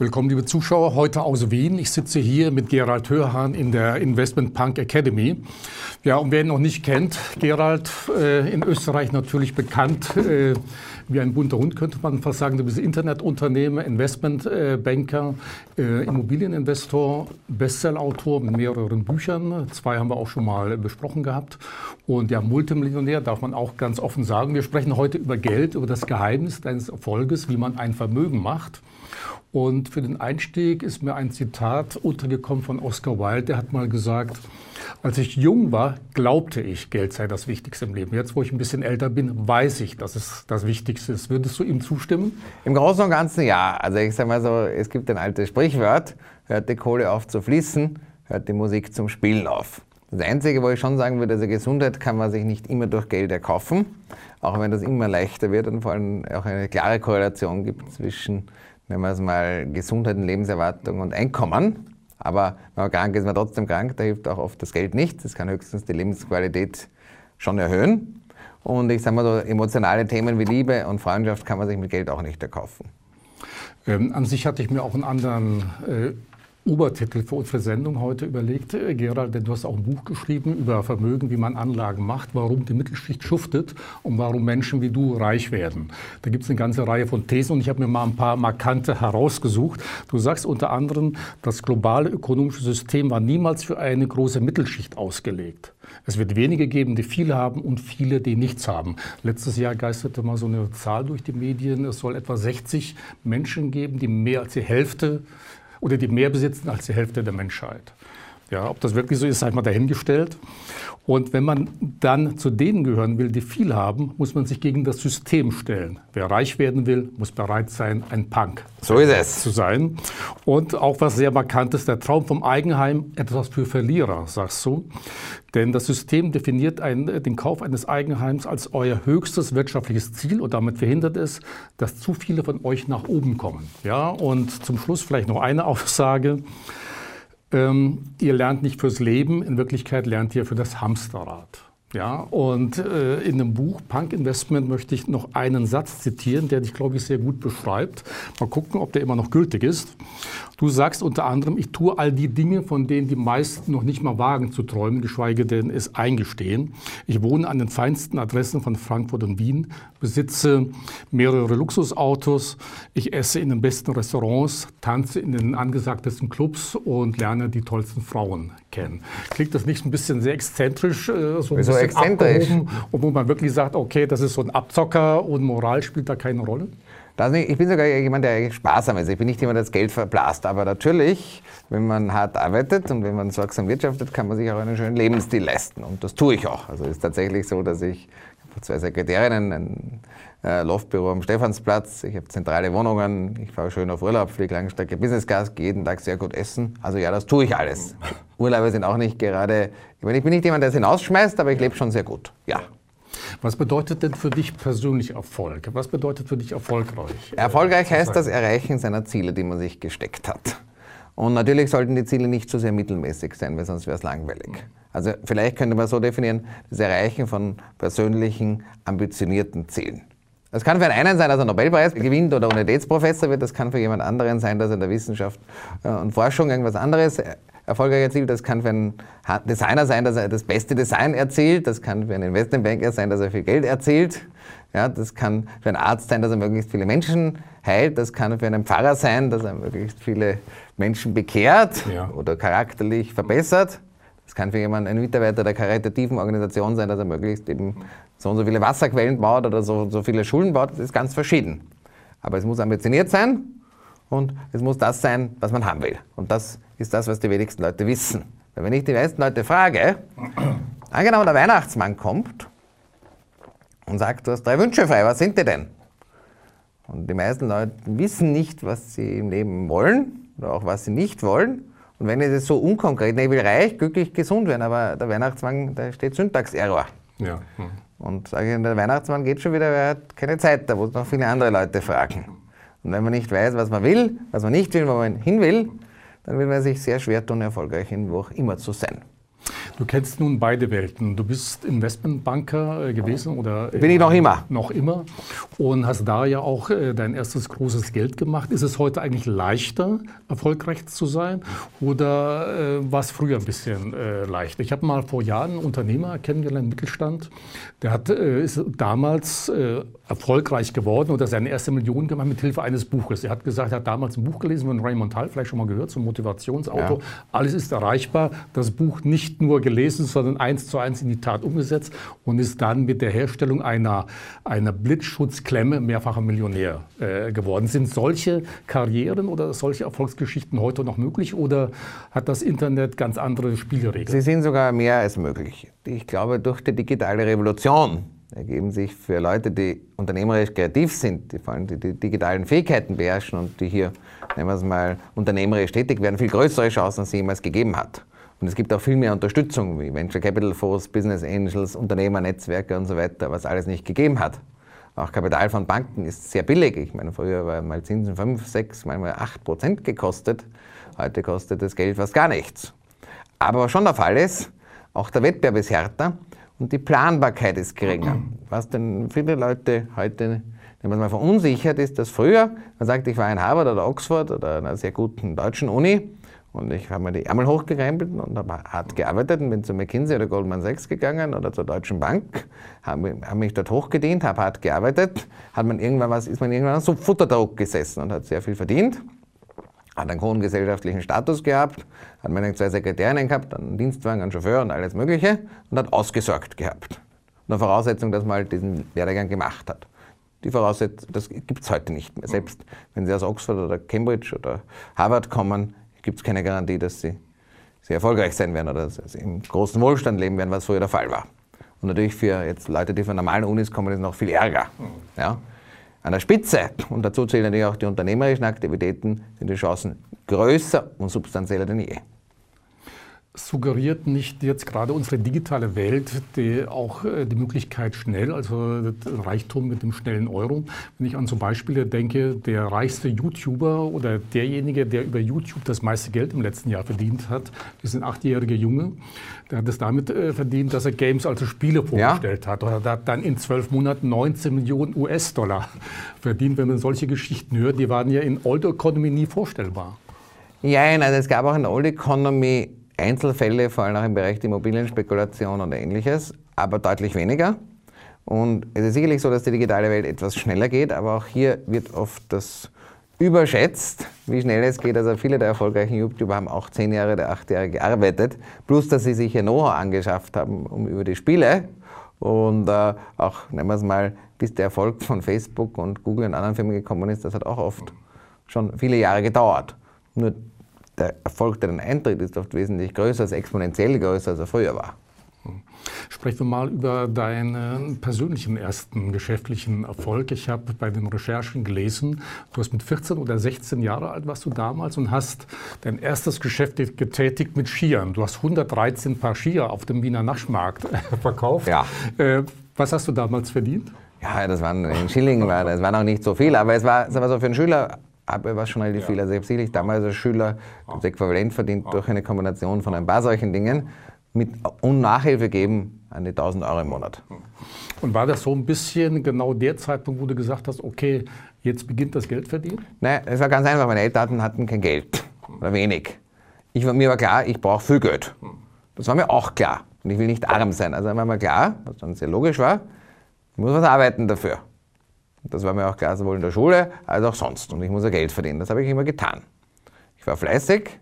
Willkommen, liebe Zuschauer, heute aus Wien. Ich sitze hier mit Gerald Hörhan in der Investment Punk Academy. Ja, und wer ihn noch nicht kennt, Gerald, äh, in Österreich natürlich bekannt äh, wie ein bunter Hund, könnte man fast sagen. Du bist Internetunternehmer, Investmentbanker, äh, Immobilieninvestor, Bestsellerautor mit mehreren Büchern. Zwei haben wir auch schon mal besprochen gehabt. Und ja, Multimillionär darf man auch ganz offen sagen. Wir sprechen heute über Geld, über das Geheimnis deines Erfolges, wie man ein Vermögen macht. Und für den Einstieg ist mir ein Zitat untergekommen von Oscar Wilde. Der hat mal gesagt, als ich jung war, glaubte ich, Geld sei das Wichtigste im Leben. Jetzt, wo ich ein bisschen älter bin, weiß ich, dass es das Wichtigste ist. Würdest du ihm zustimmen? Im Großen und Ganzen ja. Also ich sage mal so, es gibt ein altes Sprichwort, hört die Kohle auf zu fließen, hört die Musik zum Spielen auf. Das Einzige, wo ich schon sagen würde, also Gesundheit kann man sich nicht immer durch Geld erkaufen, auch wenn das immer leichter wird und vor allem auch eine klare Korrelation gibt zwischen wenn man es mal Gesundheit und Lebenserwartung und Einkommen. Aber wenn man krank ist, ist man trotzdem krank. Da hilft auch oft das Geld nicht. Das kann höchstens die Lebensqualität schon erhöhen. Und ich sage mal so, emotionale Themen wie Liebe und Freundschaft kann man sich mit Geld auch nicht erkaufen. Ähm, an sich hatte ich mir auch einen anderen äh, Obertitel für unsere Sendung heute überlegt, äh, Gerald, denn du hast auch ein Buch geschrieben über Vermögen, wie man Anlagen macht, warum die Mittelschicht schuftet und warum Menschen wie du reich werden. Da gibt es eine ganze Reihe von Thesen und ich habe mir mal ein paar markante herausgesucht. Du sagst unter anderem, das globale ökonomische System war niemals für eine große Mittelschicht ausgelegt. Es wird wenige geben, die viel haben und viele, die nichts haben. Letztes Jahr geisterte mal so eine Zahl durch die Medien. Es soll etwa 60 Menschen geben, die mehr als die Hälfte oder die mehr besitzen als die Hälfte der Menschheit. Ja, ob das wirklich so ist, sei mal dahingestellt. Und wenn man dann zu denen gehören will, die viel haben, muss man sich gegen das System stellen. Wer reich werden will, muss bereit sein, ein Punk so ist es. zu sein. Und auch was sehr markant ist, der Traum vom Eigenheim, etwas für Verlierer, sagst du. Denn das System definiert ein, den Kauf eines Eigenheims als euer höchstes wirtschaftliches Ziel und damit verhindert es, dass zu viele von euch nach oben kommen. Ja, und zum Schluss vielleicht noch eine Aussage. Ähm, ihr lernt nicht fürs Leben, in Wirklichkeit lernt ihr für das Hamsterrad. Ja, und äh, in dem Buch Punk Investment möchte ich noch einen Satz zitieren, der dich, glaube ich, sehr gut beschreibt. Mal gucken, ob der immer noch gültig ist. Du sagst unter anderem, ich tue all die Dinge, von denen die meisten noch nicht mal wagen zu träumen, geschweige denn es eingestehen. Ich wohne an den feinsten Adressen von Frankfurt und Wien, besitze mehrere Luxusautos, ich esse in den besten Restaurants, tanze in den angesagtesten Clubs und lerne die tollsten Frauen kennen. Klingt das nicht ein bisschen sehr exzentrisch? Äh, so so. Und wo man wirklich sagt, okay, das ist so ein Abzocker und Moral spielt da keine Rolle? Ich bin sogar jemand, der sparsam ist. Ich bin nicht jemand, der das Geld verblasst. Aber natürlich, wenn man hart arbeitet und wenn man sorgsam wirtschaftet, kann man sich auch einen schönen Lebensstil leisten. Und das tue ich auch. Also es ist tatsächlich so, dass ich zwei Sekretärinnen, ein äh, Loftbüro am Stephansplatz, ich habe zentrale Wohnungen, ich fahre schön auf Urlaub, fliege Langstrecke Business Class, gehe jeden Tag sehr gut essen. Also ja, das tue ich alles. Urlaube sind auch nicht gerade, ich, meine, ich bin nicht jemand, der es hinausschmeißt, aber ich lebe schon sehr gut. Ja. Was bedeutet denn für dich persönlich Erfolg? Was bedeutet für dich erfolgreich? Erfolgreich heißt das Erreichen seiner Ziele, die man sich gesteckt hat. Und natürlich sollten die Ziele nicht zu so sehr mittelmäßig sein, weil sonst wäre es langweilig. Also vielleicht könnte man so definieren, das Erreichen von persönlichen, ambitionierten Zielen. Das kann für einen sein, dass er Nobelpreis gewinnt oder Universitätsprofessor wird. Das kann für jemand anderen sein, dass er in der Wissenschaft äh, und Forschung irgendwas anderes erfolgreich erzielt. Das kann für einen Designer sein, dass er das beste Design erzielt. Das kann für einen Investmentbanker sein, dass er viel Geld erzielt. Ja, das kann für einen Arzt sein, dass er möglichst viele Menschen heilt. Das kann für einen Pfarrer sein, dass er möglichst viele Menschen bekehrt ja. oder charakterlich verbessert. Das kann für jemanden ein Mitarbeiter der karitativen Organisation sein, dass er möglichst eben so und so viele Wasserquellen baut oder so, so viele Schulen baut. Das ist ganz verschieden. Aber es muss ambitioniert sein und es muss das sein, was man haben will. Und das ist das, was die wenigsten Leute wissen. Weil wenn ich die meisten Leute frage, angenommen der Weihnachtsmann kommt und sagt, du hast drei Wünsche frei, was sind die denn? Und die meisten Leute wissen nicht, was sie im Leben wollen oder auch was sie nicht wollen. Und wenn es so unkonkret, ne, ich will reich, glücklich, gesund werden, aber der Weihnachtsmann, da steht Syntax-Error. Ja. Hm. Und sage ich, der Weihnachtsmann geht schon wieder, er hat keine Zeit, da muss noch viele andere Leute fragen. Und wenn man nicht weiß, was man will, was man nicht will, wo man hin will, dann wird man sich sehr schwer tun, erfolgreich in wo auch immer zu sein. Du kennst nun beide Welten. Du bist Investmentbanker äh, gewesen oder bin ich noch immer. Noch immer und hast da ja auch äh, dein erstes großes Geld gemacht. Ist es heute eigentlich leichter, erfolgreich zu sein oder äh, war es früher ein bisschen äh, leichter? Ich habe mal vor Jahren einen Unternehmer kennengelernt, Mittelstand, der hat, äh, ist damals äh, erfolgreich geworden oder seine erste Million gemacht mit Hilfe eines Buches. Er hat gesagt, er hat damals ein Buch gelesen von Raymond Hall, vielleicht schon mal gehört, zum Motivationsauto. Ja. Alles ist erreichbar. Das Buch nicht nur gelesen, sondern eins zu eins in die Tat umgesetzt und ist dann mit der Herstellung einer, einer Blitzschutzklemme mehrfacher Millionär äh, geworden. Sind solche Karrieren oder solche Erfolgsgeschichten heute noch möglich oder hat das Internet ganz andere Spielregeln? Sie sind sogar mehr als möglich. Ich glaube, durch die digitale Revolution ergeben sich für Leute, die unternehmerisch kreativ sind, die vor allem die, die digitalen Fähigkeiten beherrschen und die hier, nehmen wir es mal, unternehmerisch tätig werden, viel größere Chancen, als es jemals gegeben hat. Und es gibt auch viel mehr Unterstützung, wie Venture Capital Fonds, Business Angels, Unternehmernetzwerke und so weiter, was alles nicht gegeben hat. Auch Kapital von Banken ist sehr billig. Ich meine, früher war mal Zinsen 5, 6, manchmal 8 Prozent gekostet. Heute kostet das Geld fast gar nichts. Aber was schon der Fall ist, auch der Wettbewerb ist härter und die Planbarkeit ist geringer. Was denn viele Leute heute wenn man mal verunsichert ist, dass früher, man sagt, ich war in Harvard oder Oxford oder einer sehr guten deutschen Uni und ich habe mir die Ärmel hochgerempelt und habe hart gearbeitet und bin zu McKinsey oder Goldman Sachs gegangen oder zur Deutschen Bank, habe, habe mich dort hochgedient, habe hart gearbeitet, hat man irgendwann was, ist man irgendwann so Futterdruck gesessen und hat sehr viel verdient hat einen hohen gesellschaftlichen Status gehabt, hat meine zwei Sekretärinnen gehabt, einen Dienstwagen, einen Chauffeur und alles Mögliche und hat ausgesorgt gehabt. Unter Voraussetzung, dass man halt diesen Werdegang gemacht hat. Die Voraussetzung, das gibt es heute nicht mehr. Selbst wenn Sie aus Oxford oder Cambridge oder Harvard kommen, gibt es keine Garantie, dass Sie sehr erfolgreich sein werden oder dass Sie im großen Wohlstand leben werden, was früher der Fall war. Und natürlich für jetzt Leute, die von normalen Unis kommen, ist es noch viel ärger. Ja? An der Spitze, und dazu zählen natürlich auch die unternehmerischen Aktivitäten, sind die Chancen größer und substanzieller denn je suggeriert nicht jetzt gerade unsere digitale Welt die auch äh, die Möglichkeit schnell, also Reichtum mit dem schnellen Euro. Wenn ich an zum Beispiel denke, der reichste YouTuber oder derjenige, der über YouTube das meiste Geld im letzten Jahr verdient hat, das ist ein achtjähriger Junge, der hat es damit äh, verdient, dass er Games, also Spiele vorgestellt ja. hat. Oder hat dann in zwölf Monaten 19 Millionen US-Dollar verdient. Wenn man solche Geschichten hört, die waren ja in Old Economy nie vorstellbar. Ja, also es gab auch in Old Economy Einzelfälle, vor allem auch im Bereich der Immobilienspekulation und ähnliches, aber deutlich weniger. Und es ist sicherlich so, dass die digitale Welt etwas schneller geht, aber auch hier wird oft das überschätzt, wie schnell es geht. Also viele der erfolgreichen YouTuber haben auch zehn Jahre oder acht Jahre gearbeitet, plus dass sie sich ihr Know-how angeschafft haben um über die Spiele. Und äh, auch, nehmen wir es mal, bis der Erfolg von Facebook und Google und anderen Firmen gekommen ist, das hat auch oft schon viele Jahre gedauert. Nur der Erfolg, der dann eintritt, ist oft wesentlich größer, als exponentiell größer, als er früher war. Sprechen wir mal über deinen persönlichen ersten geschäftlichen Erfolg. Ich habe bei den Recherchen gelesen, du hast mit 14 oder 16 Jahre alt warst du damals und hast dein erstes Geschäft getätigt mit Skiern. Du hast 113 Paar Skier auf dem Wiener Naschmarkt verkauft. Ja. Äh, was hast du damals verdient? Ja, das waren in Schilling, war, das war noch nicht so viel, aber es war, es war so für einen Schüler aber war schon relativ ja. viel. Also ich habe sicherlich damals als Schüler das Äquivalent verdient durch eine Kombination von ein paar solchen Dingen mit und Nachhilfe geben an die 1000 Euro im Monat. Und war das so ein bisschen genau der Zeitpunkt, wo du gesagt hast, okay, jetzt beginnt das Geld verdienen? Nein, es war ganz einfach. Meine Eltern hatten kein Geld oder wenig. Ich, mir war klar, ich brauche viel Geld. Das war mir auch klar. Und ich will nicht arm sein. Also war mir klar, was dann sehr logisch war, ich muss was arbeiten dafür. Das war mir auch klar, sowohl in der Schule als auch sonst. Und ich muss ja Geld verdienen. Das habe ich immer getan. Ich war fleißig.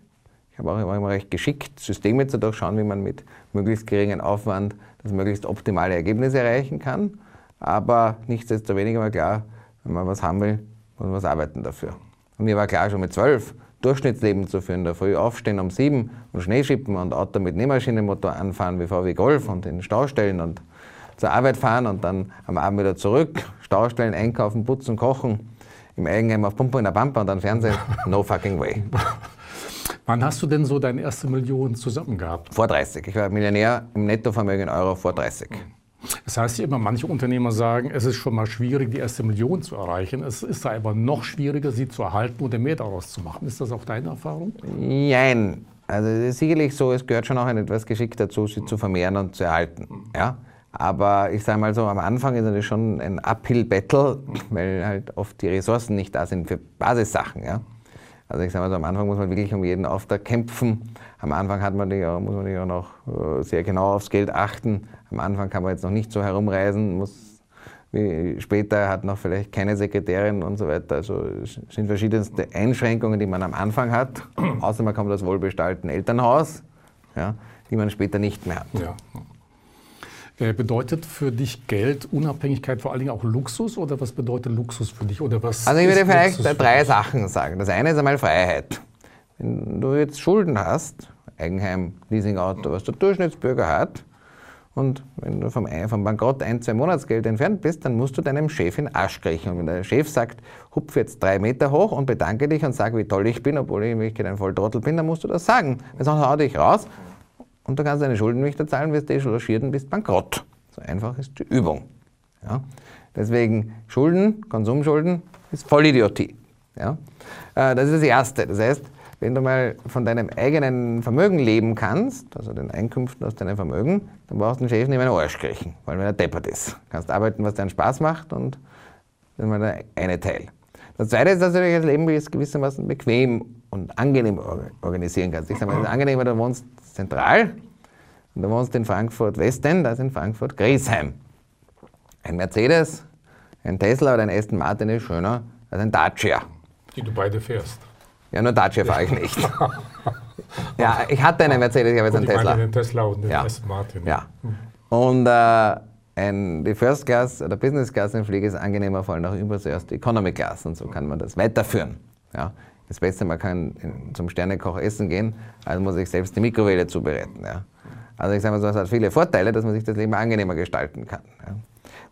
Ich habe auch immer recht geschickt, Systeme zu durchschauen, wie man mit möglichst geringem Aufwand das möglichst optimale Ergebnis erreichen kann. Aber nichtsdestoweniger war klar, wenn man was haben will, muss man was arbeiten dafür. Und mir war klar, schon mit zwölf Durchschnittsleben zu führen, da früh aufstehen um sieben und Schnee schippen und Auto mit Nähmaschinenmotor anfahren wie VW Golf und in den Stau stellen und zur Arbeit fahren und dann am Abend wieder zurück, Staustellen, einkaufen, putzen, kochen, im Eigenheim auf Pumpe in der Pampa und dann Fernsehen. No fucking way. Wann hast du denn so deine erste Million zusammen gehabt? Vor 30. Ich war Millionär im Nettovermögen Euro vor 30. Das heißt immer, manche Unternehmer sagen, es ist schon mal schwierig, die erste Million zu erreichen. Es ist aber noch schwieriger, sie zu erhalten oder mehr daraus zu machen. Ist das auch deine Erfahrung? Nein. Also es ist sicherlich so, es gehört schon auch ein etwas Geschick dazu, sie zu vermehren und zu erhalten. Ja? Aber ich sage mal so, am Anfang ist natürlich schon ein Uphill-Battle, weil halt oft die Ressourcen nicht da sind für Basissachen. Ja? Also ich sage mal so, am Anfang muss man wirklich um jeden Auftrag kämpfen. Am Anfang hat man die, muss man ja noch äh, sehr genau aufs Geld achten. Am Anfang kann man jetzt noch nicht so herumreisen, muss später hat noch vielleicht keine Sekretärin und so weiter. Also es sind verschiedenste Einschränkungen, die man am Anfang hat, außer man kommt aus wohlbestallten Elternhaus, ja, die man später nicht mehr hat. Ja. Äh, bedeutet für dich Geld Unabhängigkeit vor allen Dingen auch Luxus oder was bedeutet Luxus für dich? Oder was also ich würde vielleicht drei Sachen sagen. Das eine ist einmal Freiheit. Wenn du jetzt Schulden hast, Eigenheim, Leasingauto, was der Durchschnittsbürger hat, und wenn du vom, vom Bankrott ein, zwei Monatsgeld entfernt bist, dann musst du deinem Chef in Arsch kriechen. Und wenn der Chef sagt, hupf jetzt drei Meter hoch und bedanke dich und sag, wie toll ich bin, obwohl ich in Wirklichkeit ein Volltrottel bin, dann musst du das sagen. Weil sonst hau dich raus und du kannst deine Schulden nicht zahlen, wirst deschuldiert und bist bankrott. So einfach ist die Übung. Ja? Deswegen Schulden, Konsumschulden, ist Vollidiotie. Ja? Äh, das ist das Erste. Das heißt, wenn du mal von deinem eigenen Vermögen leben kannst, also den Einkünften aus deinem Vermögen, dann brauchst du den Chef nicht mehr einen Arsch kriechen, weil er deppert ist. Du kannst arbeiten, was dir Spaß macht und das ist mal der eine Teil. Das zweite ist, dass du das Leben gewissermaßen bequem und angenehm organisieren kannst. Ich sage mal, es ist angenehmer, du wohnst zentral und du wohnst in Frankfurt Westend als in Frankfurt Griesheim. Ein Mercedes, ein Tesla oder ein Aston Martin ist schöner als ein Dacia. Die du beide fährst. Ja, nur Dacia fahre ich nicht. ja, ich hatte einen Mercedes, ich habe jetzt einen Tesla. Den Tesla und den ja. Aston Martin. Ja. Und äh, ein, die First Class oder Business Class im Flieger ist angenehmer, vor allem auch übers die Economy Class. Und so kann man das weiterführen. Ja. Das Beste, man kann zum Sternekoch essen gehen, also muss ich selbst die Mikrowelle zubereiten. Ja. Also ich sage mal so, es hat viele Vorteile, dass man sich das Leben angenehmer gestalten kann. Ja.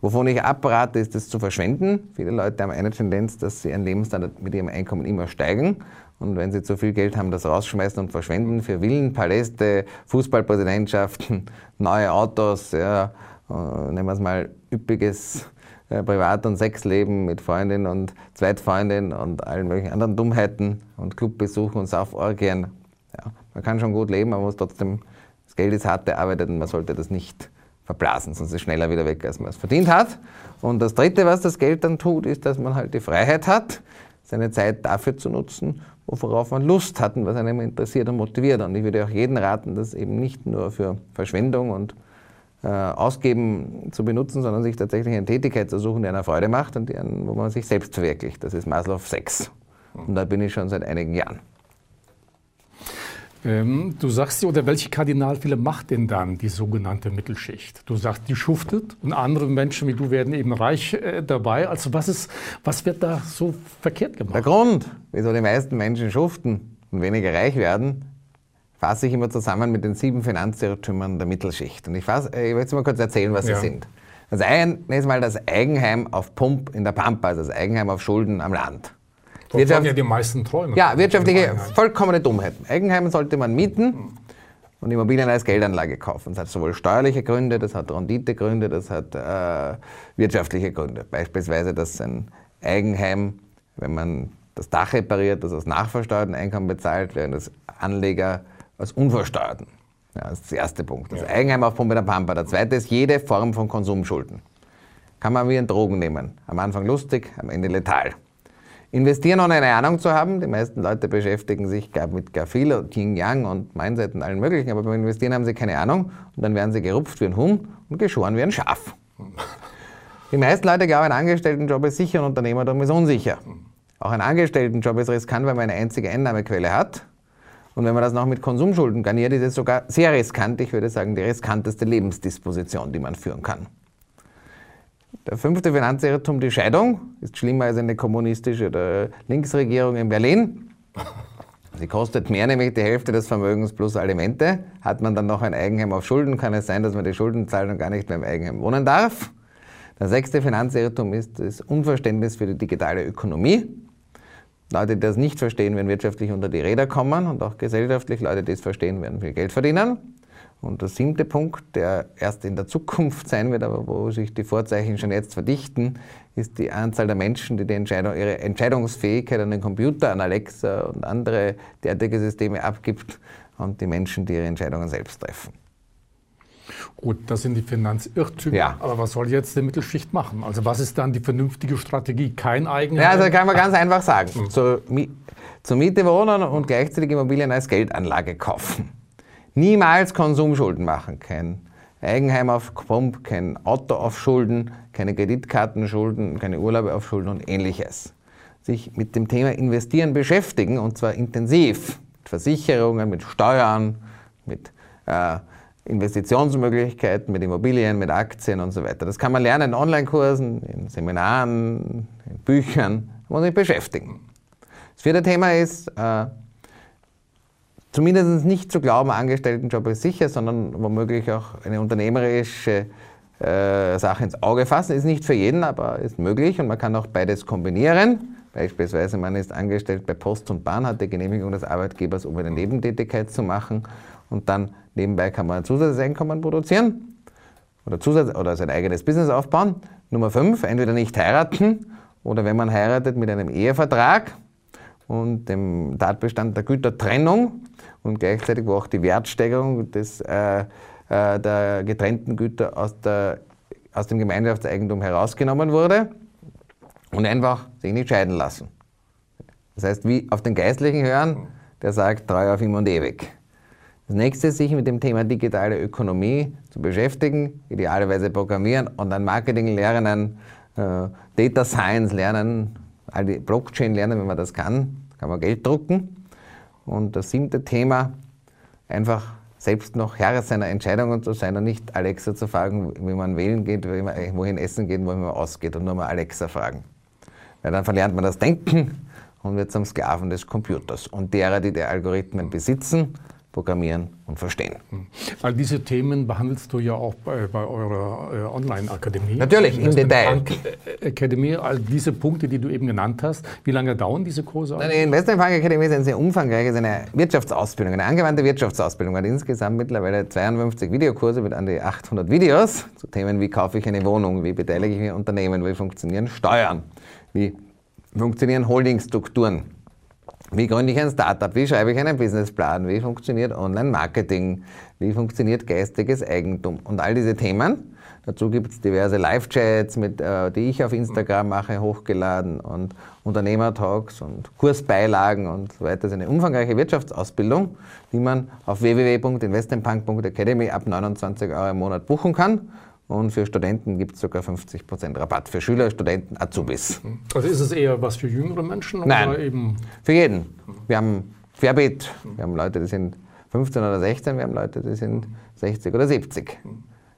Wovon ich abrate, ist das zu verschwenden. Viele Leute haben eine Tendenz, dass sie ihren Lebensstandard mit ihrem Einkommen immer steigen und wenn sie zu viel Geld haben, das rausschmeißen und verschwenden für Villen, Paläste, Fußballpräsidentschaften, neue Autos, ja, äh, nehmen wir es mal üppiges äh, Privat- und Sexleben mit Freundin und Zweitfreundin und allen möglichen anderen Dummheiten und Clubbesuchen und Sauforgien. Ja, man kann schon gut leben, man muss trotzdem, das Geld ist hart erarbeitet und man sollte das nicht verblasen, sonst ist es schneller wieder weg, als man es verdient hat. Und das Dritte, was das Geld dann tut, ist, dass man halt die Freiheit hat, seine Zeit dafür zu nutzen, worauf man Lust hat und was einem interessiert und motiviert. Und ich würde auch jeden raten, das eben nicht nur für Verschwendung und Ausgeben zu benutzen, sondern sich tatsächlich eine Tätigkeit zu suchen, die einer Freude macht und die, wo man sich selbst verwirklicht. Das ist Maslow 6. Und da bin ich schon seit einigen Jahren. Ähm, du sagst oder welche Kardinalfehler macht denn dann die sogenannte Mittelschicht? Du sagst, die schuftet und andere Menschen wie du werden eben reich äh, dabei. Also was, ist, was wird da so verkehrt gemacht? Der Grund, wieso die meisten Menschen schuften und weniger reich werden, fasse ich immer zusammen mit den sieben Finanzirrtümern der Mittelschicht. Und ich, fass, ich will jetzt mal kurz erzählen, was ja. sie sind. Das eine ist mal das Eigenheim auf Pump in der Pampa, also das Eigenheim auf Schulden am Land. Wirtschaft, ja die meisten träumen. Ja, wirtschaftliche, vollkommene Dummheiten. Eigenheim sollte man mieten und Immobilien als Geldanlage kaufen. Das hat sowohl steuerliche Gründe, das hat Renditegründe, das hat äh, wirtschaftliche Gründe. Beispielsweise, dass ein Eigenheim, wenn man das Dach repariert, das aus nachversteuerten Einkommen bezahlt, während das Anleger aus unversteuerten. Ja, das ist der erste Punkt. Das ja. Eigenheim auf Pumpe der Pampa. Der zweite ist jede Form von Konsumschulden. Kann man wie ein Drogen nehmen. Am Anfang lustig, am Ende letal. Investieren ohne eine Ahnung zu haben. Die meisten Leute beschäftigen sich mit gar viel und Yin Yang und Mindset und allen möglichen, aber beim Investieren haben sie keine Ahnung und dann werden sie gerupft wie ein Huhn und geschoren wie ein Schaf. Die meisten Leute glauben, ein Angestelltenjob ist sicher, ein Unternehmertum ist unsicher. Auch ein Angestelltenjob ist riskant, weil man eine einzige Einnahmequelle hat. Und wenn man das noch mit Konsumschulden garniert, ist es sogar sehr riskant. Ich würde sagen, die riskanteste Lebensdisposition, die man führen kann. Der fünfte Finanzirrtum, die Scheidung, ist schlimmer als eine kommunistische oder Linksregierung in Berlin. Sie kostet mehr, nämlich die Hälfte des Vermögens plus Alimente. Hat man dann noch ein Eigenheim auf Schulden, kann es sein, dass man die Schulden zahlt und gar nicht mehr im Eigenheim wohnen darf. Der sechste Finanzirrtum ist das Unverständnis für die digitale Ökonomie. Leute, die das nicht verstehen, werden wirtschaftlich unter die Räder kommen und auch gesellschaftlich Leute, die es verstehen, werden viel Geld verdienen. Und der siebte Punkt, der erst in der Zukunft sein wird, aber wo sich die Vorzeichen schon jetzt verdichten, ist die Anzahl der Menschen, die, die Entscheidung, ihre Entscheidungsfähigkeit an den Computer, an Alexa und andere derartige Systeme abgibt und die Menschen, die ihre Entscheidungen selbst treffen. Gut, das sind die Finanzirrtümer. Ja. Aber was soll jetzt die Mittelschicht machen? Also was ist dann die vernünftige Strategie? Kein eigenes. Ja, also kann man ganz einfach sagen. Mhm. Zur, zur Miete wohnen und gleichzeitig Immobilien als Geldanlage kaufen niemals Konsumschulden machen. Kein Eigenheim auf Pump, kein Auto auf Schulden, keine Kreditkartenschulden, keine Urlaube auf Schulden und ähnliches. Sich mit dem Thema Investieren beschäftigen und zwar intensiv. Mit Versicherungen, mit Steuern, mit äh, Investitionsmöglichkeiten, mit Immobilien, mit Aktien und so weiter. Das kann man lernen in Online-Kursen, in Seminaren, in Büchern, muss sich beschäftigen. Das vierte Thema ist, äh, zumindest nicht zu glauben, Angestelltenjob ist sicher, sondern womöglich auch eine unternehmerische äh, Sache ins Auge fassen. Ist nicht für jeden, aber ist möglich und man kann auch beides kombinieren. Beispielsweise, man ist angestellt bei Post und Bahn, hat die Genehmigung des Arbeitgebers, um eine Nebentätigkeit zu machen und dann nebenbei kann man ein Zusatzeinkommen produzieren oder, Zusatz oder sein eigenes Business aufbauen. Nummer fünf, entweder nicht heiraten oder wenn man heiratet mit einem Ehevertrag und dem Tatbestand der Gütertrennung und gleichzeitig wo auch die Wertsteigerung des, äh, äh, der getrennten Güter aus, der, aus dem Gemeinschaftseigentum herausgenommen wurde und einfach sich nicht scheiden lassen. Das heißt, wie auf den Geistlichen hören, der sagt, treu auf ihm und ewig. Das nächste ist, sich mit dem Thema digitale Ökonomie zu beschäftigen, idealerweise programmieren, und dann Marketing lernen, äh, Data Science lernen, all die Blockchain lernen, wenn man das kann, kann man Geld drucken. Und das siebte Thema, einfach selbst noch Herr seiner Entscheidungen zu sein und nicht Alexa zu fragen, wie man wählen geht, wohin essen geht, wohin man ausgeht und nur mal Alexa fragen. Weil dann verlernt man das Denken und wird zum Sklaven des Computers. Und derer, die die Algorithmen besitzen, programmieren und verstehen. All diese Themen behandelst du ja auch bei, bei eurer äh, Online-Akademie. Natürlich, im Detail. Akademie, all diese Punkte, die du eben genannt hast, wie lange dauern diese Kurse? Die Investmentbank Akademie ist eine sehr umfangreiche, ist eine Wirtschaftsausbildung, eine angewandte Wirtschaftsausbildung. Hat insgesamt mittlerweile 52 Videokurse mit an die 800 Videos zu Themen wie kaufe ich eine Wohnung, wie beteilige ich mich an Unternehmen, wie funktionieren Steuern, wie funktionieren Holdingstrukturen wie gründe ich ein Startup? Wie schreibe ich einen Businessplan? Wie funktioniert Online-Marketing? Wie funktioniert geistiges Eigentum? Und all diese Themen. Dazu gibt es diverse Live-Chats, äh, die ich auf Instagram mache, hochgeladen und Unternehmertalks und Kursbeilagen und so weiter. Das ist eine umfangreiche Wirtschaftsausbildung, die man auf www.investmentpunk.academy ab 29 Euro im Monat buchen kann. Und für Studenten gibt es sogar 50% Rabatt. Für Schüler, Studenten, Azubis. Also ist es eher was für jüngere Menschen? Nein, oder eben für jeden. Wir haben Querbeet. Wir haben Leute, die sind 15 oder 16. Wir haben Leute, die sind 60 oder 70.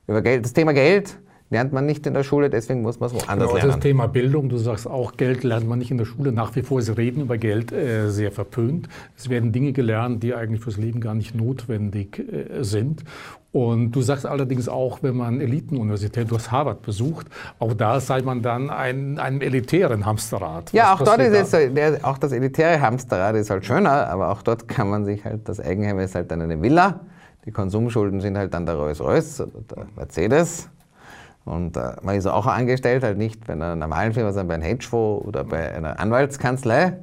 Über Geld, das Thema Geld lernt man nicht in der Schule, deswegen muss man es woanders genau, lernen. Das Thema Bildung, du sagst auch, Geld lernt man nicht in der Schule. Nach wie vor ist Reden über Geld äh, sehr verpönt. Es werden Dinge gelernt, die eigentlich fürs Leben gar nicht notwendig äh, sind. Und du sagst allerdings auch, wenn man Elitenuniversität, du hast Harvard besucht, auch da sei man dann ein, einem elitären Hamsterrad. Ja, auch dort ist es so, der, auch das elitäre Hamsterrad ist halt schöner, aber auch dort kann man sich halt, das Eigenheim ist halt dann eine Villa, die Konsumschulden sind halt dann der Rolls-Royce oder der Mercedes und äh, man ist auch angestellt, halt nicht bei einer normalen Firma, sondern bei einem Hedgefonds oder bei einer Anwaltskanzlei.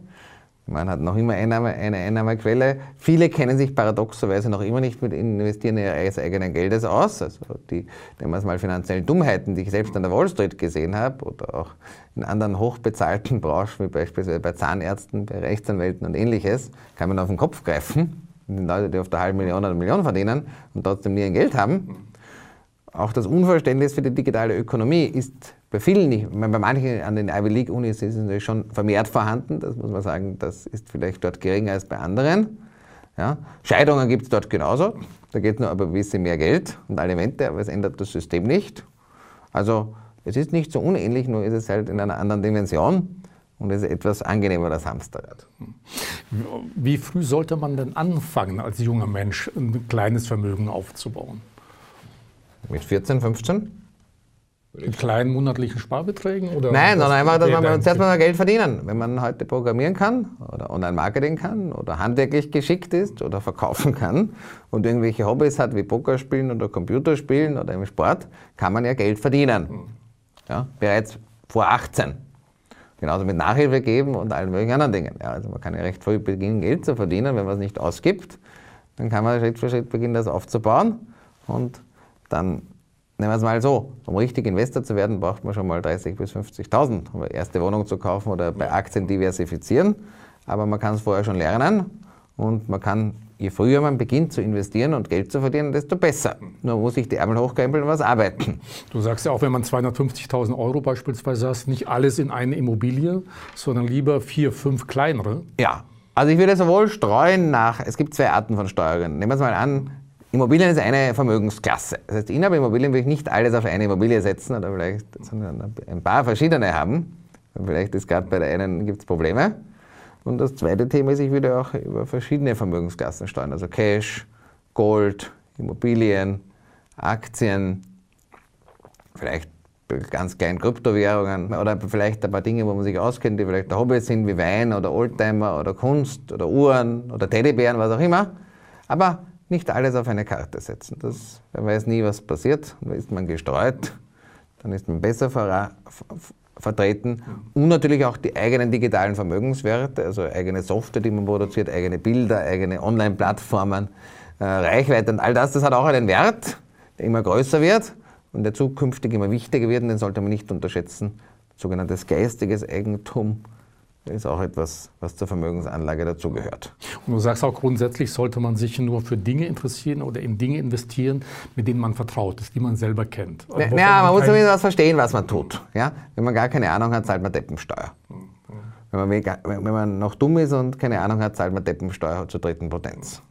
Man hat noch immer Einnahme, eine Einnahmequelle. Viele kennen sich paradoxerweise noch immer nicht mit Investieren ihres eigenen Geldes aus. Also die, nehmen wir es mal finanziellen Dummheiten, die ich selbst an der Wall Street gesehen habe oder auch in anderen hochbezahlten Branchen, wie beispielsweise bei Zahnärzten, bei Rechtsanwälten und ähnliches, kann man auf den Kopf greifen. Die Leute, die auf der halben Million oder eine Million verdienen und trotzdem nie ein Geld haben. Auch das Unverständnis für die digitale Ökonomie ist bei vielen nicht, bei manchen an den Ivy League Unis ist es schon vermehrt vorhanden, das muss man sagen, das ist vielleicht dort geringer als bei anderen. Ja. Scheidungen gibt es dort genauso, da geht es nur aber ein bisschen mehr Geld und Alimente, aber es ändert das System nicht. Also es ist nicht so unähnlich, nur ist es halt in einer anderen Dimension und es ist etwas angenehmer, das Hamsterrad. Wie früh sollte man denn anfangen, als junger Mensch ein kleines Vermögen aufzubauen? Mit 14, 15? Mit kleinen monatlichen Sparbeträgen? Oder Nein, sondern einfach, dass man zuerst mal Geld verdienen. Wenn man heute programmieren kann oder Online-Marketing kann oder handwerklich geschickt ist oder verkaufen kann und irgendwelche Hobbys hat wie Pokerspielen oder Computerspielen oder im Sport, kann man ja Geld verdienen. Hm. Ja, bereits vor 18. Genauso mit Nachhilfe geben und allen möglichen anderen Dingen. Ja, also man kann ja recht früh beginnen, Geld zu verdienen, wenn man es nicht ausgibt. Dann kann man Schritt für Schritt beginnen, das aufzubauen und dann Nehmen wir es mal so, um richtig Investor zu werden, braucht man schon mal 30.000 bis 50.000, um eine erste Wohnung zu kaufen oder bei Aktien diversifizieren. Aber man kann es vorher schon lernen und man kann, je früher man beginnt zu investieren und Geld zu verdienen, desto besser. Nur muss ich die Ärmel hochkrempeln und was arbeiten. Du sagst ja auch, wenn man 250.000 Euro beispielsweise hast, nicht alles in eine Immobilie, sondern lieber vier, fünf kleinere. Ja, also ich würde sowohl streuen nach, es gibt zwei Arten von Steuern. Nehmen wir es mal an, Immobilien ist eine Vermögensklasse. Das heißt, Inhaberimmobilien will ich nicht alles auf eine Immobilie setzen oder vielleicht ein paar verschiedene haben. Vielleicht ist gerade bei der einen gibt es Probleme. Und das zweite Thema ist, ich würde auch über verschiedene Vermögensklassen steuern. Also Cash, Gold, Immobilien, Aktien, vielleicht ganz kleinen Kryptowährungen oder vielleicht ein paar Dinge, wo man sich auskennt, die vielleicht der Hobby sind, wie Wein oder Oldtimer oder Kunst oder Uhren oder Teddybären, was auch immer. Aber nicht alles auf eine Karte setzen. Das, man weiß nie, was passiert. Dann ist man gestreut, dann ist man besser ver vertreten. Und natürlich auch die eigenen digitalen Vermögenswerte, also eigene Software, die man produziert, eigene Bilder, eigene Online-Plattformen, äh, Reichweite und all das, das hat auch einen Wert, der immer größer wird und der zukünftig immer wichtiger wird und den sollte man nicht unterschätzen. Sogenanntes geistiges Eigentum ist auch etwas, was zur Vermögensanlage dazugehört. Und du sagst auch grundsätzlich, sollte man sich nur für Dinge interessieren oder in Dinge investieren, mit denen man vertraut ist, die man selber kennt. Ja, also ja man muss zumindest was verstehen, was man tut. Ja? Wenn man gar keine Ahnung hat, zahlt man Deppensteuer. Wenn man, wenn man noch dumm ist und keine Ahnung hat, zahlt man Deppensteuer zur dritten Potenz.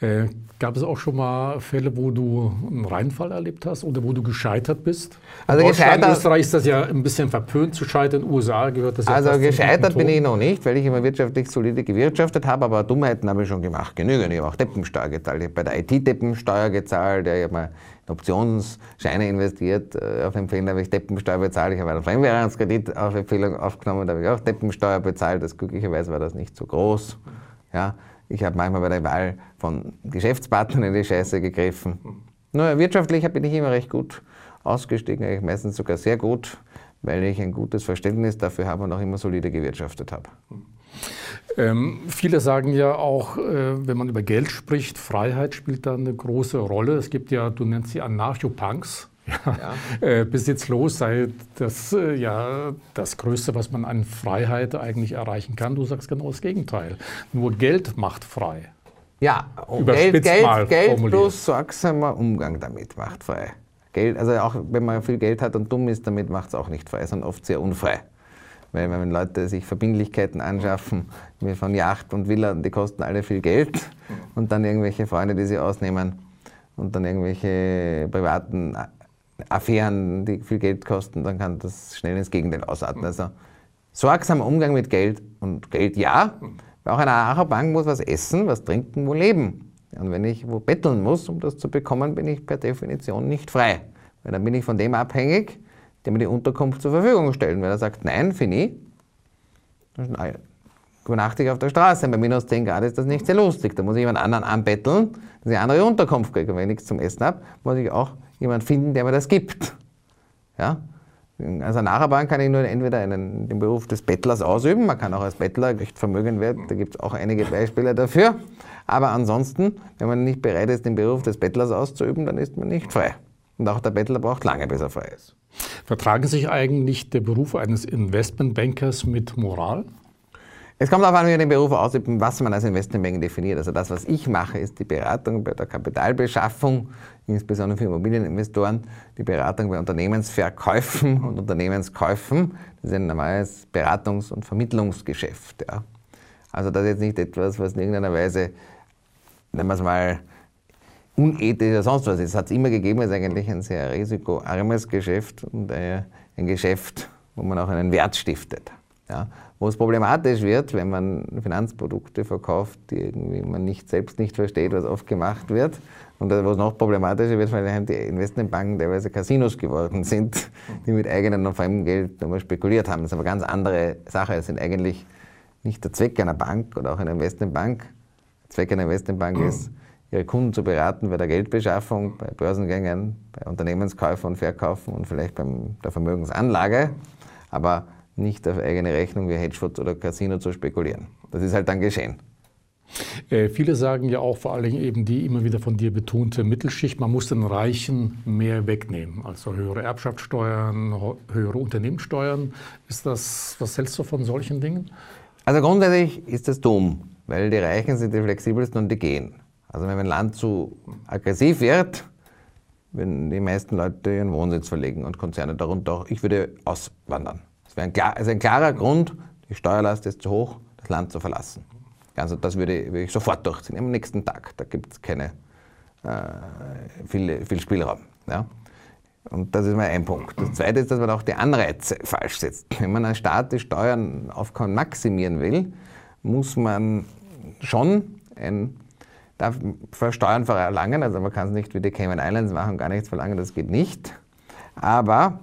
Äh, gab es auch schon mal Fälle, wo du einen Reinfall erlebt hast oder wo du gescheitert bist? Also in Deutschland, gescheitert, Österreich ist das ja ein bisschen verpönt zu scheitern. In den USA gehört das ja Also gescheitert bin ich noch nicht, weil ich immer wirtschaftlich solide gewirtschaftet habe, aber Dummheiten habe ich schon gemacht. Genügend. Ich habe auch Deppensteuer gezahlt. Ich habe bei der IT-Deppensteuer gezahlt. Ich habe mal in Optionsscheine investiert. Äh, auf Empfehlung habe ich Deppensteuer bezahlt. Ich habe einen Fremdwährungskredit auf Empfehlung aufgenommen. Da habe ich auch Deppensteuer bezahlt. Das glücklicherweise war das nicht so groß. Ja. Ich habe manchmal bei der Wahl von Geschäftspartnern in die Scheiße gegriffen. Nur wirtschaftlich bin ich immer recht gut ausgestiegen, eigentlich meistens sogar sehr gut, weil ich ein gutes Verständnis dafür habe und auch immer solide gewirtschaftet habe. Ähm, viele sagen ja auch, äh, wenn man über Geld spricht, Freiheit spielt da eine große Rolle. Es gibt ja, du nennst sie Anarcho-Punks. Ja, Äh, besitzlos sei das äh, ja das Größte, was man an Freiheit eigentlich erreichen kann. Du sagst genau das Gegenteil. Nur Geld macht frei. Ja, Geld, Geld, Geld plus sorgsamer Umgang damit macht frei. Geld, also auch wenn man viel Geld hat und dumm ist, damit macht es auch nicht frei, sondern oft sehr unfrei. Weil wenn Leute sich Verbindlichkeiten anschaffen, wie von Yacht und Villa, die kosten alle viel Geld und dann irgendwelche Freunde, die sie ausnehmen und dann irgendwelche privaten Affären, die viel Geld kosten, dann kann das schnell ins Gegenteil ausarten. Also sorgsamer Umgang mit Geld und Geld ja, auch eine Arabank muss was essen, was trinken, wo leben. Und wenn ich wo betteln muss, um das zu bekommen, bin ich per Definition nicht frei. Weil dann bin ich von dem abhängig, der mir die Unterkunft zur Verfügung stellt. Wenn er sagt, nein, fini, dann übernachte ich auf der Straße. Bei minus 10 Grad ist das nicht sehr lustig. Da muss ich jemand anderen anbetteln, dass ich eine andere Unterkunft kriege. Und wenn ich nichts zum Essen habe, muss ich auch jemand finden, der mir das gibt. Ja? Als Nachbarn kann ich nur entweder einen, den Beruf des Bettlers ausüben, man kann auch als Bettler recht vermögend werden, da gibt es auch einige Beispiele dafür. Aber ansonsten, wenn man nicht bereit ist, den Beruf des Bettlers auszuüben, dann ist man nicht frei. Und auch der Bettler braucht lange, bis er frei ist. Vertragen sich eigentlich der Beruf eines Investmentbankers mit Moral? Es kommt darauf an, wie man den Beruf ausübt was man als Investmentbanking definiert. Also das, was ich mache, ist die Beratung bei der Kapitalbeschaffung, insbesondere für Immobilieninvestoren, die Beratung bei Unternehmensverkäufen und Unternehmenskäufen. Das ist ein normales Beratungs- und Vermittlungsgeschäft. Ja. Also das ist jetzt nicht etwas, was in irgendeiner Weise, nennen wir es mal, unethisch oder sonst was ist. Es hat es immer gegeben, es ist eigentlich ein sehr risikoarmes Geschäft und ein Geschäft, wo man auch einen Wert stiftet. Ja. Wo es problematisch wird, wenn man Finanzprodukte verkauft, die irgendwie man nicht, selbst nicht versteht, was oft gemacht wird. Und wo es noch problematischer wird, weil die Investmentbanken teilweise Casinos geworden sind, die mit eigenem und fremdem Geld nochmal spekuliert haben. Das ist aber eine ganz andere Sache. Es sind eigentlich nicht der Zweck einer Bank oder auch einer Investmentbank. Der Zweck einer Investmentbank ist, ihre Kunden zu beraten bei der Geldbeschaffung, bei Börsengängen, bei Unternehmenskäufen und Verkaufen und vielleicht bei der Vermögensanlage, aber nicht auf eigene Rechnung wie Hedgefonds oder Casino zu spekulieren. Das ist halt dann geschehen. Äh, viele sagen ja auch, vor allen Dingen eben die immer wieder von dir betonte Mittelschicht, man muss den Reichen mehr wegnehmen, also höhere Erbschaftssteuern, höhere Unternehmenssteuern. Ist das, was hältst du von solchen Dingen? Also grundsätzlich ist das dumm, weil die Reichen sind die flexibelsten und die gehen. Also wenn ein Land zu aggressiv wird, wenn die meisten Leute ihren Wohnsitz verlegen und Konzerne darunter auch, ich würde auswandern. Das wäre ein, also ein klarer Grund, die Steuerlast ist zu hoch, das Land zu verlassen. Also das würde, würde ich sofort durchziehen, am nächsten Tag. Da gibt es keine äh, viel, viel Spielraum. Ja? Und das ist mal ein Punkt. Das zweite ist, dass man auch die Anreize falsch setzt. Wenn man als Staat die Steueraufkommen maximieren will, muss man schon ein darf Steuern verlangen, also man kann es nicht wie die Cayman Islands machen, gar nichts verlangen, das geht nicht. Aber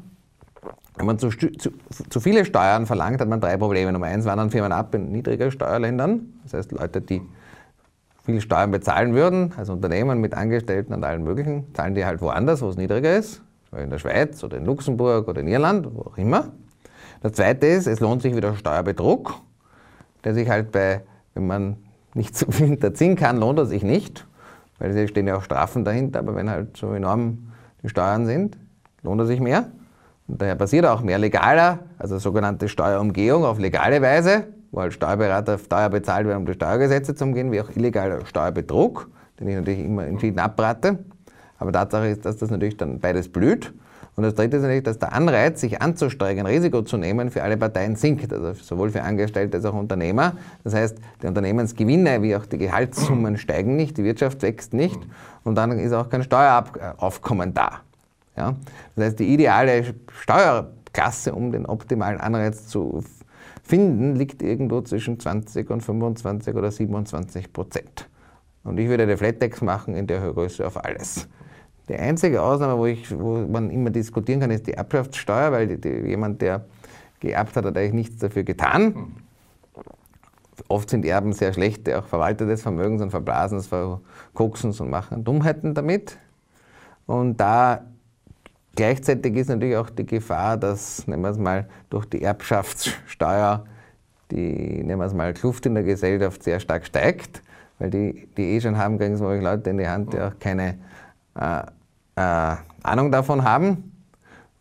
wenn man zu, zu, zu, viele Steuern verlangt, hat man drei Probleme. Nummer eins wandern Firmen ab in niedriger Steuerländern. Das heißt, Leute, die viel Steuern bezahlen würden, also Unternehmen mit Angestellten und allen möglichen, zahlen die halt woanders, wo es niedriger ist. In der Schweiz oder in Luxemburg oder in Irland, wo auch immer. Das zweite ist, es lohnt sich wieder Steuerbetrug, der sich halt bei, wenn man nicht so viel hinterziehen kann, lohnt er sich nicht, weil es stehen ja auch Strafen dahinter, aber wenn halt so enorm die Steuern sind, lohnt er sich mehr. Daher passiert auch mehr legaler, also sogenannte Steuerumgehung auf legale Weise, wo halt Steuerberater Steuer bezahlt werden, um die Steuergesetze zu umgehen, wie auch illegaler Steuerbetrug, den ich natürlich immer entschieden abrate. Aber Tatsache ist, dass das natürlich dann beides blüht. Und das Dritte ist natürlich, dass der Anreiz, sich anzustrengen, Risiko zu nehmen, für alle Parteien sinkt, also sowohl für Angestellte als auch Unternehmer. Das heißt, die Unternehmensgewinne wie auch die Gehaltssummen steigen nicht, die Wirtschaft wächst nicht und dann ist auch kein Steueraufkommen da. Ja? Das heißt, die ideale Steuerklasse, um den optimalen Anreiz zu finden, liegt irgendwo zwischen 20 und 25 oder 27 Prozent. Und ich würde eine Flattex machen in der Größe auf alles. Die einzige Ausnahme, wo, ich, wo man immer diskutieren kann, ist die Erbschaftssteuer, weil die, die, jemand, der geerbt hat, hat eigentlich nichts dafür getan. Oft sind Erben sehr schlechte, auch Verwalter des Vermögens und verblasen es, verkoksen und machen Dummheiten damit. Und da gleichzeitig ist natürlich auch die Gefahr, dass, nehmen wir es mal, durch die Erbschaftssteuer die, nehmen wir es mal, Kluft in der Gesellschaft sehr stark steigt, weil die, die eh schon haben, kriegen es Leute in die Hand, die auch keine äh, äh, Ahnung davon haben.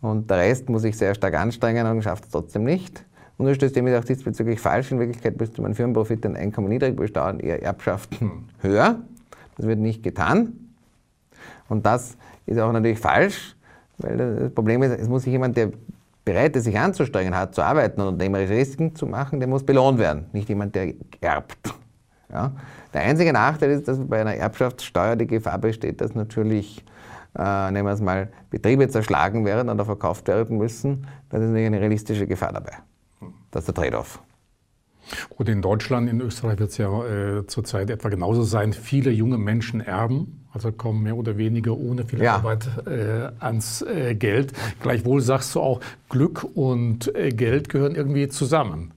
Und der Rest muss sich sehr stark anstrengen und schafft es trotzdem nicht. Und das ist auch diesbezüglich falsch. In Wirklichkeit müsste man Firmenprofit und Einkommen niedrig besteuern, eher Erbschaften höher. Das wird nicht getan. Und das ist auch natürlich falsch, weil das Problem ist, es muss sich jemand, der bereit ist, sich anzustrengen hat, zu arbeiten und unternehmerische Risiken zu machen, der muss belohnt werden, nicht jemand, der erbt. Ja? Der einzige Nachteil ist, dass bei einer Erbschaftssteuer die Gefahr besteht, dass natürlich, äh, nehmen wir es mal, Betriebe zerschlagen werden oder verkauft werden müssen. Das ist natürlich eine realistische Gefahr dabei. Das ist der Trade-off. Gut, in Deutschland, in Österreich wird es ja äh, zurzeit etwa genauso sein. Viele junge Menschen erben, also kommen mehr oder weniger ohne viel ja. Arbeit äh, ans äh, Geld. Gleichwohl sagst du auch, Glück und äh, Geld gehören irgendwie zusammen.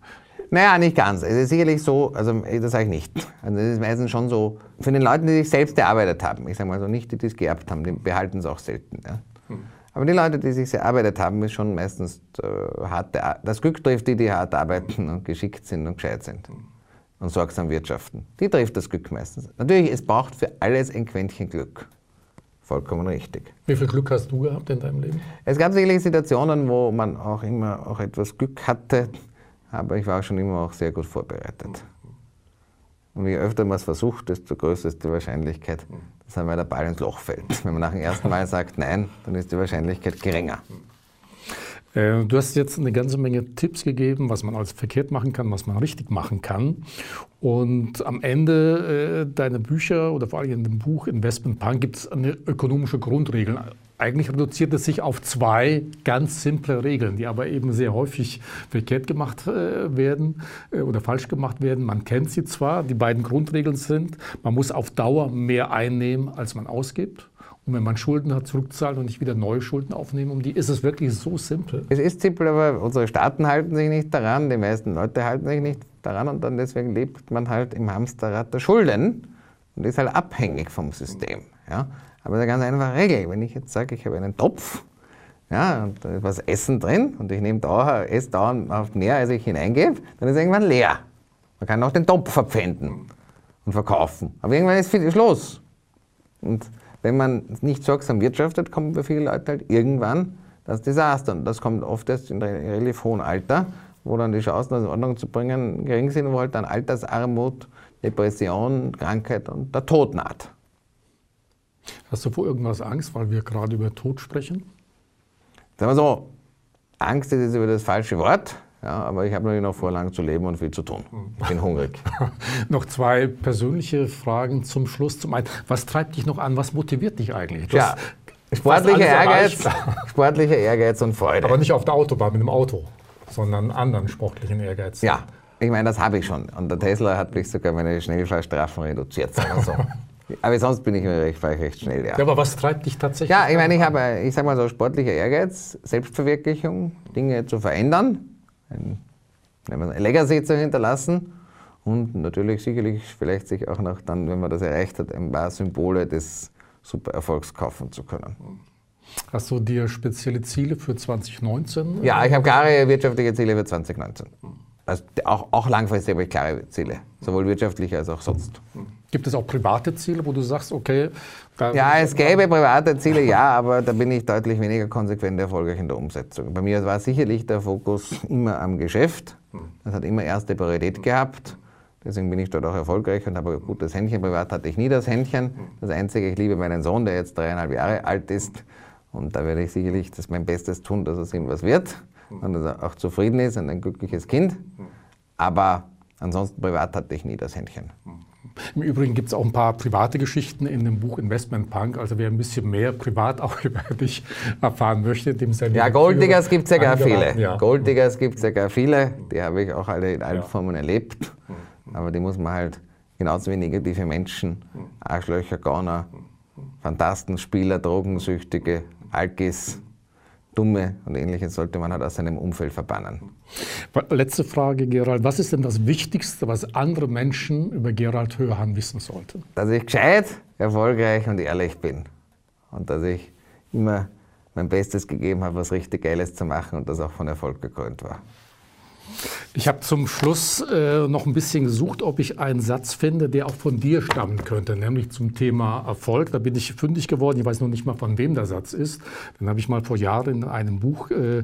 Naja, nicht ganz. Es ist sicherlich so, also das sage ich nicht. Also es ist meistens schon so, für den Leuten, die sich selbst erarbeitet haben, ich sage mal so nicht, die es geerbt haben, die behalten es auch selten. Ja. Hm. Aber die Leute, die sich erarbeitet haben, ist schon meistens äh, harte, das Glück trifft die, die hart arbeiten und geschickt sind und gescheit sind und sorgsam wirtschaften. Die trifft das Glück meistens. Natürlich, es braucht für alles ein Quäntchen Glück. Vollkommen richtig. Wie viel Glück hast du gehabt in deinem Leben? Es gab sicherlich Situationen, wo man auch immer auch etwas Glück hatte, aber ich war schon immer auch sehr gut vorbereitet. Und je öfter man es versucht, desto größer ist die Wahrscheinlichkeit, dass einmal der Ball ins Loch fällt. Wenn man nach dem ersten Mal sagt Nein, dann ist die Wahrscheinlichkeit geringer. Äh, du hast jetzt eine ganze Menge Tipps gegeben, was man alles verkehrt machen kann, was man richtig machen kann. Und am Ende äh, deiner Bücher oder vor allem in dem Buch Investment Punk gibt es eine ökonomische Grundregel eigentlich reduziert es sich auf zwei ganz simple Regeln, die aber eben sehr häufig verkehrt gemacht äh, werden äh, oder falsch gemacht werden. Man kennt sie zwar, die beiden Grundregeln sind, man muss auf Dauer mehr einnehmen, als man ausgibt. Und wenn man Schulden hat, zurückzahlen und nicht wieder neue Schulden aufnehmen, um die ist es wirklich so simpel. Es ist simpel, aber unsere Staaten halten sich nicht daran, die meisten Leute halten sich nicht daran und dann deswegen lebt man halt im Hamsterrad der Schulden und ist halt abhängig vom System. Ja? Aber eine ganz einfache Regel. Wenn ich jetzt sage, ich habe einen Topf, ja, und da ist was Essen drin und ich nehme dauer, esse dauernd mehr, als ich hineingebe, dann ist irgendwann leer. Man kann auch den Topf verpfänden und verkaufen. Aber irgendwann ist viel Schluss. Und wenn man nicht sorgsam wirtschaftet, kommt für viele Leute halt irgendwann das Desaster. Und das kommt oft erst in relativ hohen Alter, wo dann die Chancen, das in Ordnung zu bringen, gering sind, wo halt dann Altersarmut, Depression, Krankheit und der Tod naht. Hast du vor irgendwas Angst, weil wir gerade über Tod sprechen? Sagen wir so, Angst ist jetzt über das falsche Wort, ja, aber ich habe natürlich noch vor, lang zu leben und viel zu tun. Ich bin hungrig. noch zwei persönliche Fragen zum Schluss. Zum einen, was treibt dich noch an? Was motiviert dich eigentlich? Du ja, sportlicher Ehrgeiz, sportlicher Ehrgeiz und Freude. Aber nicht auf der Autobahn mit dem Auto, sondern anderen sportlichen Ehrgeiz. Ja, ich meine, das habe ich schon. Und der Tesla hat mich sogar meine Schnellfahrstrafen reduziert. Sagen wir so. Aber sonst bin ich recht, recht schnell, ja. ja. Aber was treibt dich tatsächlich? Ja, ich meine, ich habe, ich sage mal so, sportlicher Ehrgeiz, Selbstverwirklichung, Dinge zu verändern, ein, ein Legacy zu hinterlassen und natürlich sicherlich vielleicht sich auch noch dann, wenn man das erreicht hat, ein paar Symbole des Supererfolgs kaufen zu können. Hast du dir spezielle Ziele für 2019? Ja, ich habe klare wirtschaftliche Ziele für 2019. Also auch, auch langfristig habe ich klare Ziele, sowohl wirtschaftlich als auch sonst. Gibt es auch private Ziele, wo du sagst, okay. Ja, es gäbe private Ziele, ja, aber da bin ich deutlich weniger konsequent erfolgreich in der Umsetzung. Bei mir war sicherlich der Fokus immer am Geschäft. Das hat immer erste Priorität gehabt. Deswegen bin ich dort auch erfolgreich und habe ein gutes Händchen. Privat hatte ich nie das Händchen. Das Einzige, ich liebe meinen Sohn, der jetzt dreieinhalb Jahre alt ist. Und da werde ich sicherlich das mein Bestes tun, dass aus ihm was wird und dass er auch zufrieden ist und ein glückliches Kind. Aber ansonsten privat hatte ich nie das Händchen. Im Übrigen gibt es auch ein paar private Geschichten in dem Buch Investment Punk. Also wer ein bisschen mehr privat auch über dich erfahren möchte, dem sein Ja, Golddiggers gibt es ja gar viele. Ja. Golddiggers gibt es ja gar viele. Die habe ich auch alle in allen ja. Formen erlebt. Aber die muss man halt genauso wie negative Menschen, Arschlöcher, Gauner, Fantasten, Spieler, Drogensüchtige, Alkis, Dumme und ähnliches sollte man halt aus seinem Umfeld verbannen. Letzte Frage, Gerald. Was ist denn das Wichtigste, was andere Menschen über Gerald Hörhan wissen sollten? Dass ich gescheit, erfolgreich und ehrlich bin. Und dass ich immer mein Bestes gegeben habe, was richtig Geiles zu machen und das auch von Erfolg gekrönt war. Ich habe zum Schluss äh, noch ein bisschen gesucht, ob ich einen Satz finde, der auch von dir stammen könnte, nämlich zum Thema Erfolg. Da bin ich fündig geworden. Ich weiß noch nicht mal, von wem der Satz ist. Den habe ich mal vor Jahren in einem Buch äh,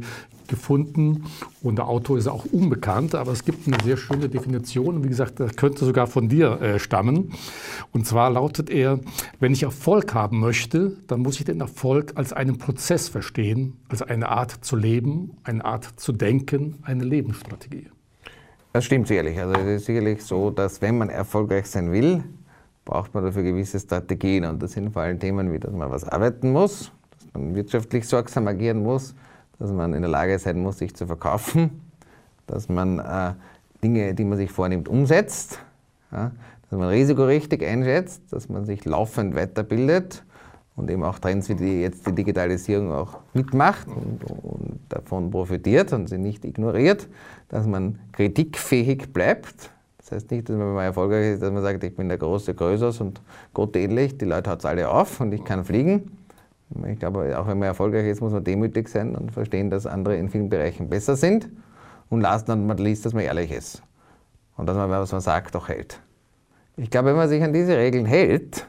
gefunden und der Autor ist auch unbekannt, aber es gibt eine sehr schöne Definition und wie gesagt, das könnte sogar von dir äh, stammen. Und zwar lautet er, wenn ich Erfolg haben möchte, dann muss ich den Erfolg als einen Prozess verstehen, als eine Art zu leben, eine Art zu denken, eine Lebensstrategie. Das stimmt sicherlich. Also es ist sicherlich so, dass wenn man erfolgreich sein will, braucht man dafür gewisse Strategien. Und das sind vor allem Themen wie, dass man was arbeiten muss, dass man wirtschaftlich sorgsam agieren muss, dass man in der Lage sein muss, sich zu verkaufen, dass man äh, Dinge, die man sich vornimmt, umsetzt, ja, dass man Risiko richtig einschätzt, dass man sich laufend weiterbildet und eben auch Trends wie die, jetzt die Digitalisierung auch mitmacht und, und davon profitiert und sie nicht ignoriert, dass man kritikfähig bleibt. Das heißt nicht, dass man mal erfolgreich ist, dass man sagt, ich bin der große Größers und Gott ähnlich, die Leute haut es alle auf und ich kann fliegen, ich glaube, auch wenn man erfolgreich ist, muss man demütig sein und verstehen, dass andere in vielen Bereichen besser sind und last but not least, dass man ehrlich ist und dass man, was man sagt, auch hält. Ich glaube, wenn man sich an diese Regeln hält,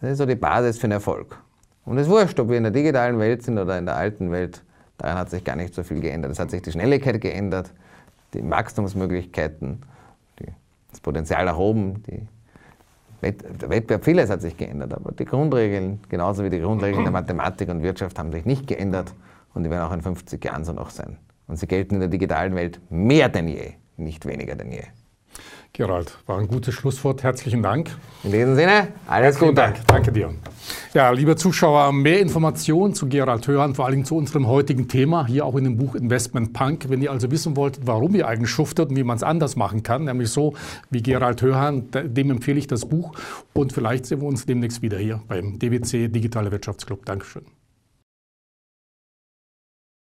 das ist so die Basis für den Erfolg. Und es ist wurscht, ob wir in der digitalen Welt sind oder in der alten Welt, daran hat sich gar nicht so viel geändert. Es hat sich die Schnelligkeit geändert, die Wachstumsmöglichkeiten, die, das Potenzial nach oben, die der Wettbewerb, vieles hat sich geändert, aber die Grundregeln, genauso wie die Grundregeln der Mathematik und Wirtschaft, haben sich nicht geändert und die werden auch in 50 Jahren so noch sein. Und sie gelten in der digitalen Welt mehr denn je, nicht weniger denn je. Gerald, war ein gutes Schlusswort. Herzlichen Dank. In diesem Sinne, alles Gute. Dank. Danke dir. Ja, liebe Zuschauer, mehr Informationen zu Gerald Hörhan, vor allem zu unserem heutigen Thema, hier auch in dem Buch Investment Punk. Wenn ihr also wissen wollt, warum ihr eigentlich schuftet und wie man es anders machen kann, nämlich so wie Gerald Hörhan, dem empfehle ich das Buch und vielleicht sehen wir uns demnächst wieder hier beim DWC Digitale Wirtschaftsclub. Dankeschön.